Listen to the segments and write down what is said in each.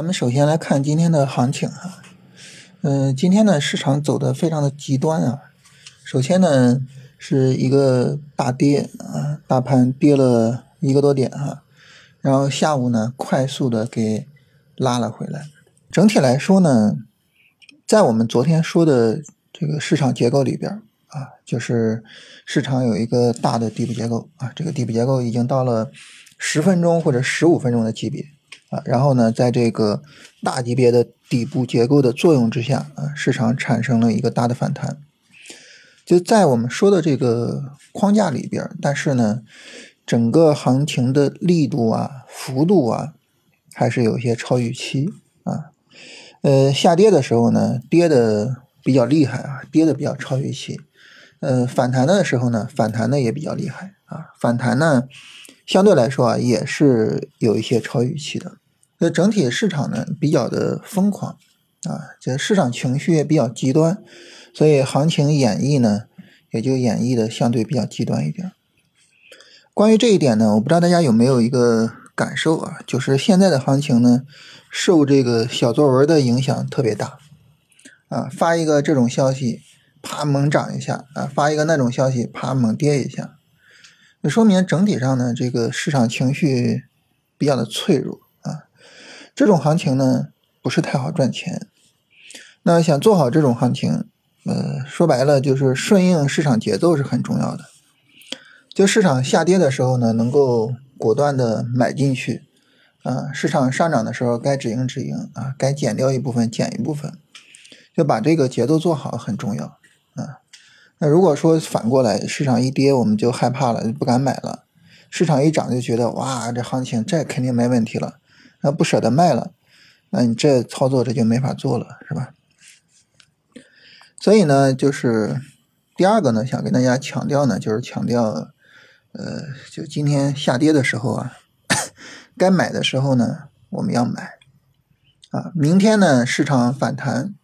咱们首先来看今天的行情哈，嗯，今天呢市场走的非常的极端啊。首先呢是一个大跌啊，大盘跌了一个多点哈，然后下午呢快速的给拉了回来。整体来说呢，在我们昨天说的这个市场结构里边啊，就是市场有一个大的底部结构啊，这个底部结构已经到了十分钟或者十五分钟的级别。啊，然后呢，在这个大级别的底部结构的作用之下，啊，市场产生了一个大的反弹。就在我们说的这个框架里边，但是呢，整个行情的力度啊、幅度啊，还是有些超预期啊。呃，下跌的时候呢，跌的比较厉害啊，跌的比较超预期。呃，反弹的时候呢，反弹的也比较厉害啊，反弹呢，相对来说啊，也是有一些超预期的。那整体市场呢比较的疯狂啊，这市场情绪也比较极端，所以行情演绎呢也就演绎的相对比较极端一点。关于这一点呢，我不知道大家有没有一个感受啊，就是现在的行情呢受这个小作文的影响特别大啊，发一个这种消息，啪猛涨一下啊，发一个那种消息，啪猛跌一下，那说明整体上呢这个市场情绪比较的脆弱啊。这种行情呢不是太好赚钱，那想做好这种行情，呃，说白了就是顺应市场节奏是很重要的。就市场下跌的时候呢，能够果断的买进去，啊，市场上涨的时候该止盈止盈啊，该减掉一部分减一部分，就把这个节奏做好很重要啊。那如果说反过来，市场一跌我们就害怕了，就不敢买了；市场一涨就觉得哇，这行情这肯定没问题了。那不舍得卖了，那你这操作这就没法做了，是吧？所以呢，就是第二个呢，想跟大家强调呢，就是强调，呃，就今天下跌的时候啊，该买的时候呢，我们要买啊。明天呢，市场反弹，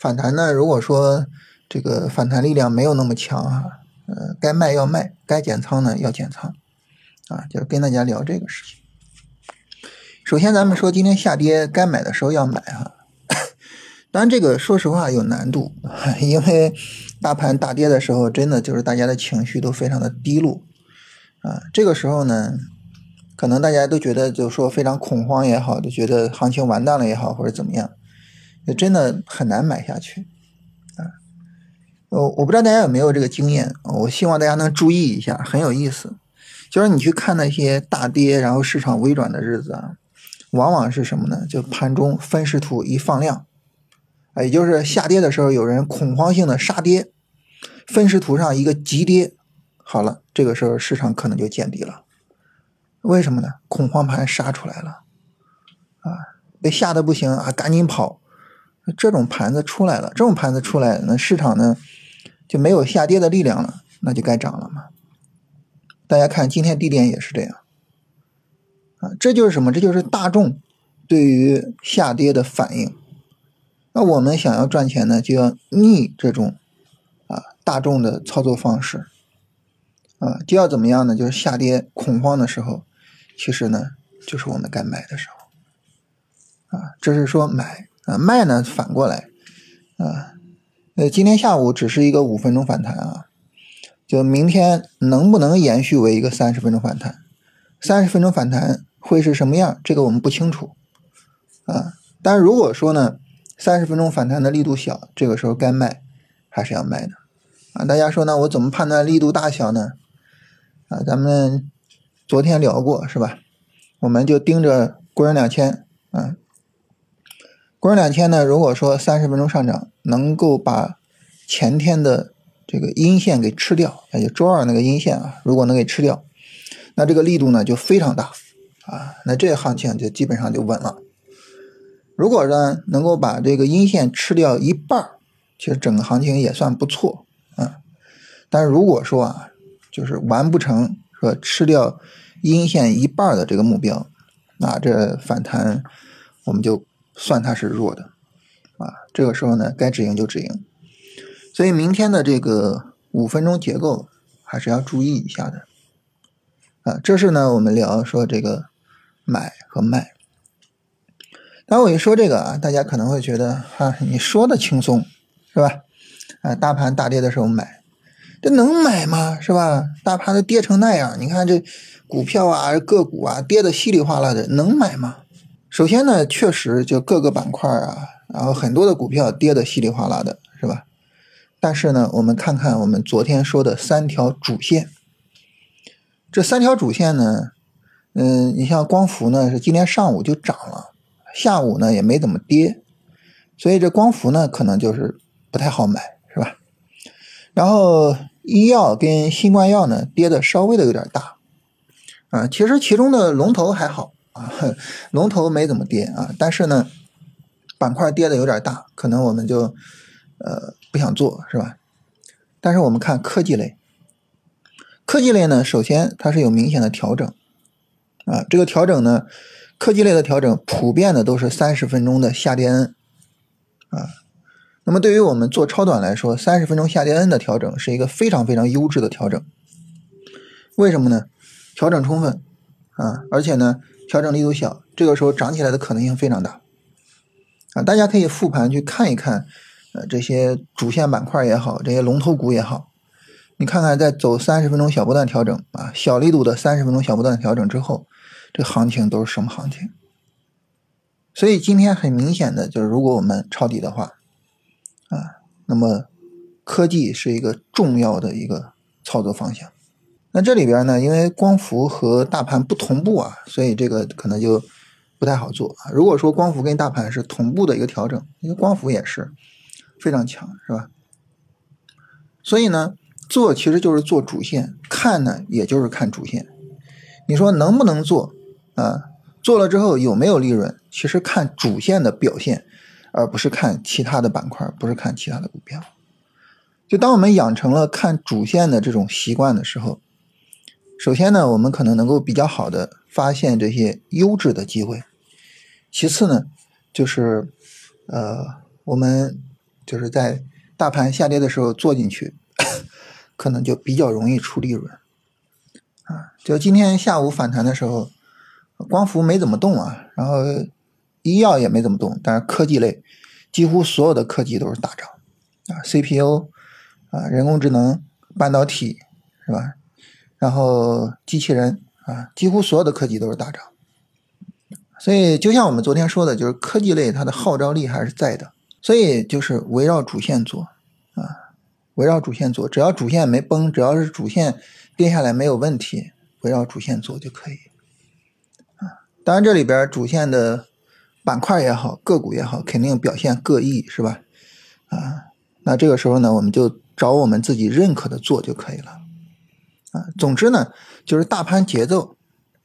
反弹呢，如果说这个反弹力量没有那么强啊，呃，该卖要卖，该减仓呢要减仓啊，就是跟大家聊这个事情。首先，咱们说今天下跌该买的时候要买哈，当然这个说实话有难度，因为大盘大跌的时候，真的就是大家的情绪都非常的低落啊。这个时候呢，可能大家都觉得就是说非常恐慌也好，就觉得行情完蛋了也好，或者怎么样，也真的很难买下去。我我不知道大家有没有这个经验，我希望大家能注意一下，很有意思，就是你去看那些大跌然后市场微转的日子啊。往往是什么呢？就盘中分时图一放量，啊，也就是下跌的时候，有人恐慌性的杀跌，分时图上一个急跌，好了，这个时候市场可能就见底了。为什么呢？恐慌盘杀出来了，啊，被吓得不行啊，赶紧跑。这种盘子出来了，这种盘子出来，那市场呢就没有下跌的力量了，那就该涨了嘛。大家看今天低点也是这样。啊，这就是什么？这就是大众对于下跌的反应。那我们想要赚钱呢，就要逆这种啊大众的操作方式啊，就要怎么样呢？就是下跌恐慌的时候，其实呢就是我们该买的时候啊。这是说买啊，卖呢反过来啊。呃，今天下午只是一个五分钟反弹啊，就明天能不能延续为一个三十分钟反弹？三十分钟反弹会是什么样？这个我们不清楚啊。但如果说呢，三十分钟反弹的力度小，这个时候该卖还是要卖的啊。大家说呢，我怎么判断力度大小呢？啊，咱们昨天聊过是吧？我们就盯着国人两千啊，国人两千呢，如果说三十分钟上涨能够把前天的这个阴线给吃掉，也就周二那个阴线啊，如果能给吃掉。那这个力度呢就非常大啊，那这行情就基本上就稳了。如果呢能够把这个阴线吃掉一半其实整个行情也算不错啊。但如果说啊，就是完不成说吃掉阴线一半的这个目标，那这反弹我们就算它是弱的啊。这个时候呢，该止盈就止盈。所以明天的这个五分钟结构还是要注意一下的。啊，这是呢，我们聊说这个买和卖。当我一说这个啊，大家可能会觉得哈，你说的轻松是吧？啊，大盘大跌的时候买，这能买吗？是吧？大盘都跌成那样，你看这股票啊、个股啊跌的稀里哗啦的，能买吗？首先呢，确实就各个板块啊，然后很多的股票跌的稀里哗啦的，是吧？但是呢，我们看看我们昨天说的三条主线，这三条主线呢，嗯，你像光伏呢，是今天上午就涨了。下午呢也没怎么跌，所以这光伏呢可能就是不太好买，是吧？然后医药跟新冠药呢跌的稍微的有点大，啊，其实其中的龙头还好啊，龙头没怎么跌啊，但是呢板块跌的有点大，可能我们就呃不想做，是吧？但是我们看科技类，科技类呢，首先它是有明显的调整，啊，这个调整呢。科技类的调整普遍的都是三十分钟的下跌 N，啊，那么对于我们做超短来说，三十分钟下跌 N 的调整是一个非常非常优质的调整。为什么呢？调整充分啊，而且呢调整力度小，这个时候涨起来的可能性非常大。啊，大家可以复盘去看一看，呃，这些主线板块也好，这些龙头股也好，你看看在走三十分钟小波段调整啊，小力度的三十分钟小波段调整之后。这行情都是什么行情？所以今天很明显的就是，如果我们抄底的话，啊，那么科技是一个重要的一个操作方向。那这里边呢，因为光伏和大盘不同步啊，所以这个可能就不太好做啊。如果说光伏跟大盘是同步的一个调整，因为光伏也是非常强，是吧？所以呢，做其实就是做主线，看呢也就是看主线。你说能不能做？啊，做了之后有没有利润？其实看主线的表现，而不是看其他的板块，不是看其他的股票。就当我们养成了看主线的这种习惯的时候，首先呢，我们可能能够比较好的发现这些优质的机会。其次呢，就是呃，我们就是在大盘下跌的时候做进去，可能就比较容易出利润。啊，就今天下午反弹的时候。光伏没怎么动啊，然后医药也没怎么动，但是科技类几乎所有的科技都是大涨啊，CPU 啊，人工智能、半导体是吧？然后机器人啊，几乎所有的科技都是大涨。所以就像我们昨天说的，就是科技类它的号召力还是在的，所以就是围绕主线做啊，围绕主线做，只要主线没崩，只要是主线跌下来没有问题，围绕主线做就可以。啊当然，这里边主线的板块也好，个股也好，肯定表现各异，是吧？啊，那这个时候呢，我们就找我们自己认可的做就可以了。总之呢，就是大盘节奏，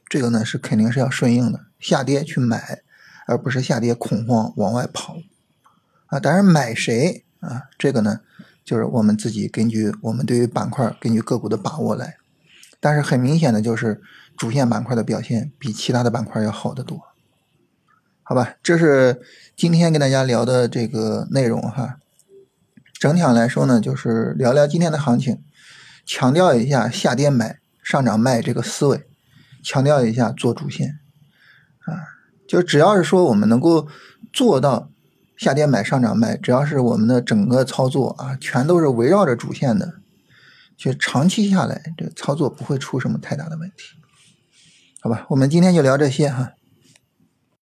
这个呢是肯定是要顺应的，下跌去买，而不是下跌恐慌往外跑。啊，当然买谁啊，这个呢，就是我们自己根据我们对于板块、根据个股的把握来。但是很明显的就是。主线板块的表现比其他的板块要好得多，好吧？这是今天跟大家聊的这个内容哈。整体上来说呢，就是聊聊今天的行情，强调一下下跌买、上涨卖这个思维，强调一下做主线啊。就只要是说我们能够做到下跌买、上涨卖，只要是我们的整个操作啊，全都是围绕着主线的，就长期下来，这个操作不会出什么太大的问题。好吧，我们今天就聊这些哈。